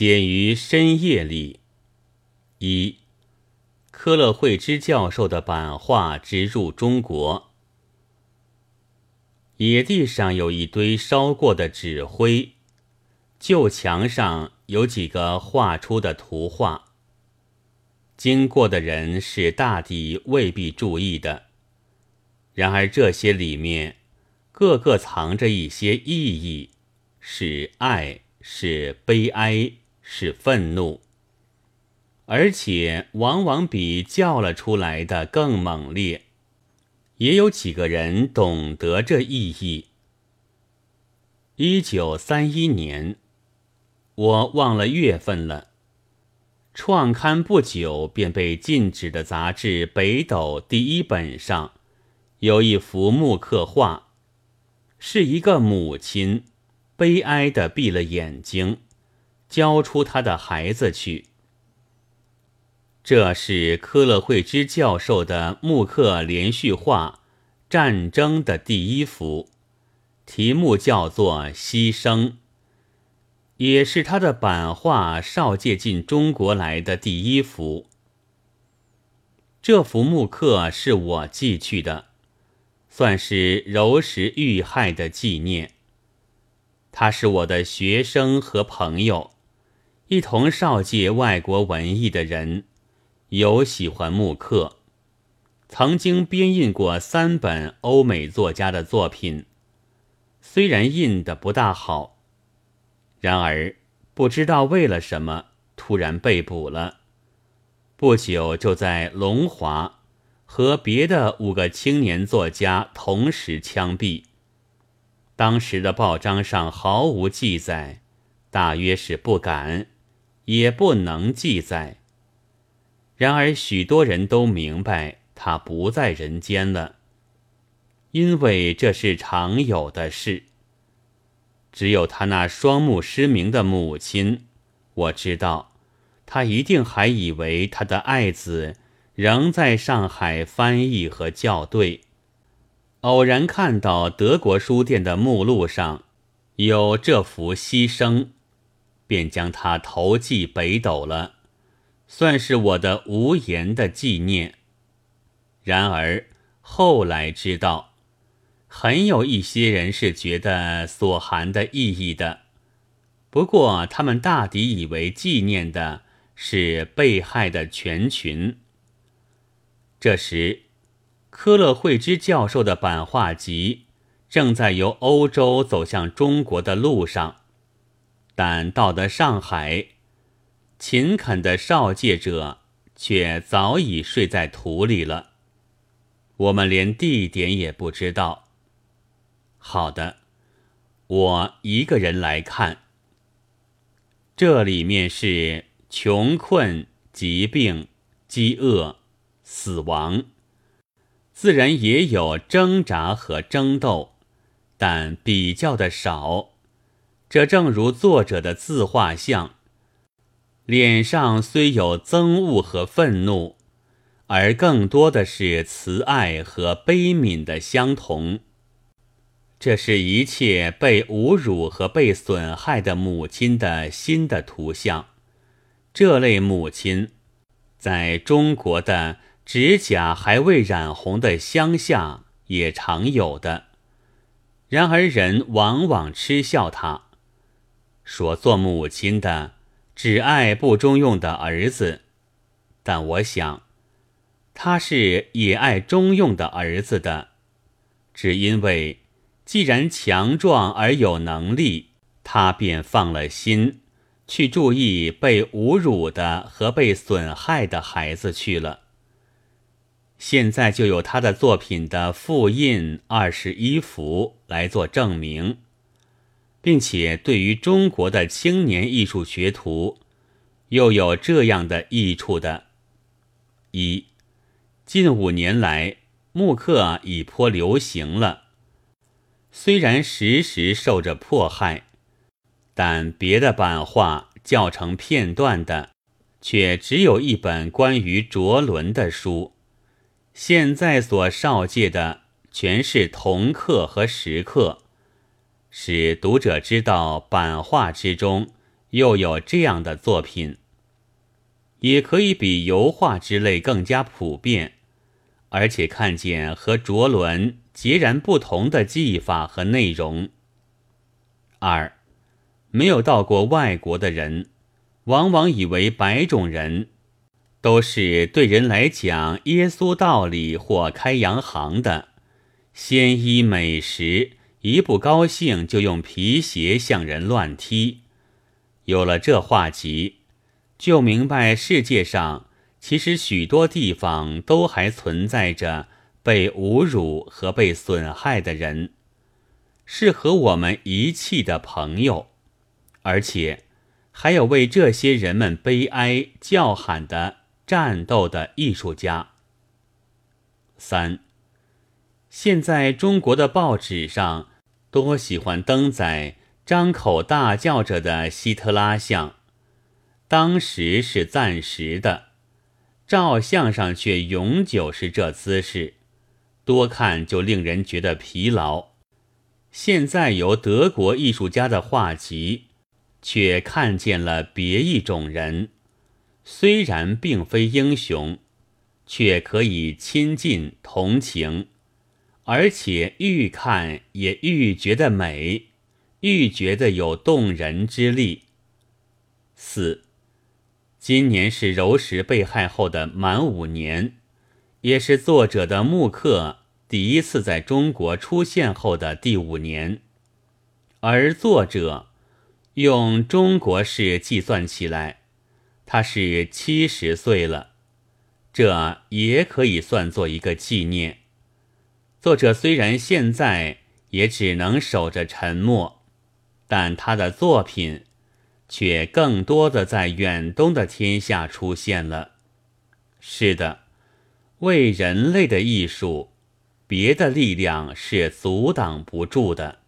写于深夜里。一，科勒惠之教授的版画之入中国。野地上有一堆烧过的纸灰，旧墙上有几个画出的图画。经过的人是大抵未必注意的，然而这些里面，个个藏着一些意义，是爱，是悲哀，是愤怒，而且往往比叫了出来的更猛烈。也有几个人懂得这意义。一九三一年，我忘了月份了。创刊不久便被禁止的杂志《北斗》第一本上有一幅木刻画，是一个母亲悲哀的闭了眼睛，交出他的孩子去。这是科勒惠之教授的木刻连续画《战争》的第一幅，题目叫做《牺牲》，也是他的版画少借进中国来的第一幅。这幅木刻是我寄去的，算是柔石遇害的纪念。他是我的学生和朋友，一同绍介外国文艺的人。有喜欢木刻，曾经编印过三本欧美作家的作品，虽然印的不大好，然而不知道为了什么突然被捕了，不久就在龙华和别的五个青年作家同时枪毙。当时的报章上毫无记载，大约是不敢，也不能记载。然而，许多人都明白他不在人间了，因为这是常有的事。只有他那双目失明的母亲，我知道，他一定还以为他的爱子仍在上海翻译和校对。偶然看到德国书店的目录上有这幅牺牲，便将他投寄北斗了。算是我的无言的纪念。然而后来知道，很有一些人是觉得所含的意义的。不过他们大抵以为纪念的是被害的全群。这时，科勒惠之教授的版画集正在由欧洲走向中国的路上，但到得上海。勤恳的少介者却早已睡在土里了，我们连地点也不知道。好的，我一个人来看。这里面是穷困、疾病、饥饿、死亡，自然也有挣扎和争斗，但比较的少。这正如作者的自画像。脸上虽有憎恶和愤怒，而更多的是慈爱和悲悯的相同。这是一切被侮辱和被损害的母亲的新的图像。这类母亲，在中国的指甲还未染红的乡下也常有的。然而人往往嗤笑她，说做母亲的。只爱不中用的儿子，但我想，他是也爱中用的儿子的，只因为既然强壮而有能力，他便放了心，去注意被侮辱的和被损害的孩子去了。现在就有他的作品的复印二十一幅来做证明。并且对于中国的青年艺术学徒，又有这样的益处的：一，近五年来木刻已颇流行了，虽然时时受着迫害，但别的版画教成片段的，却只有一本关于卓伦的书。现在所少借的，全是铜刻和石刻。使读者知道版画之中又有这样的作品，也可以比油画之类更加普遍，而且看见和卓伦截然不同的技法和内容。二，没有到过外国的人，往往以为白种人都是对人来讲耶稣道理或开洋行的，鲜衣美食，一不高兴就用皮鞋向人乱踢。有了这画集，就明白世界上其实许多地方都还存在着被侮辱和被损害的人，是和我们遗弃的朋友，而且还有为这些人们悲哀叫喊的战斗的艺术家。三，现在中国的报纸上多喜欢登载。张口大叫着的希特拉像，当时是暂时的，照相上却永久是这姿势，多看就令人觉得疲劳。现在由德国艺术家的画集，却看见了别一种人，虽然并非英雄，却可以亲近同情，而且愈看也愈觉得美。愈觉得有动人之力。四，今年是柔石被害后的满五年，也是作者的木刻第一次在中国出现后的第五年，而作者用中国式计算起来，他是七十岁了，这也可以算作一个纪念。作者虽然现在也只能守着沉默。但他的作品却更多的在远东的天下出现了。是的，为人类的艺术，别的力量是阻挡不住的。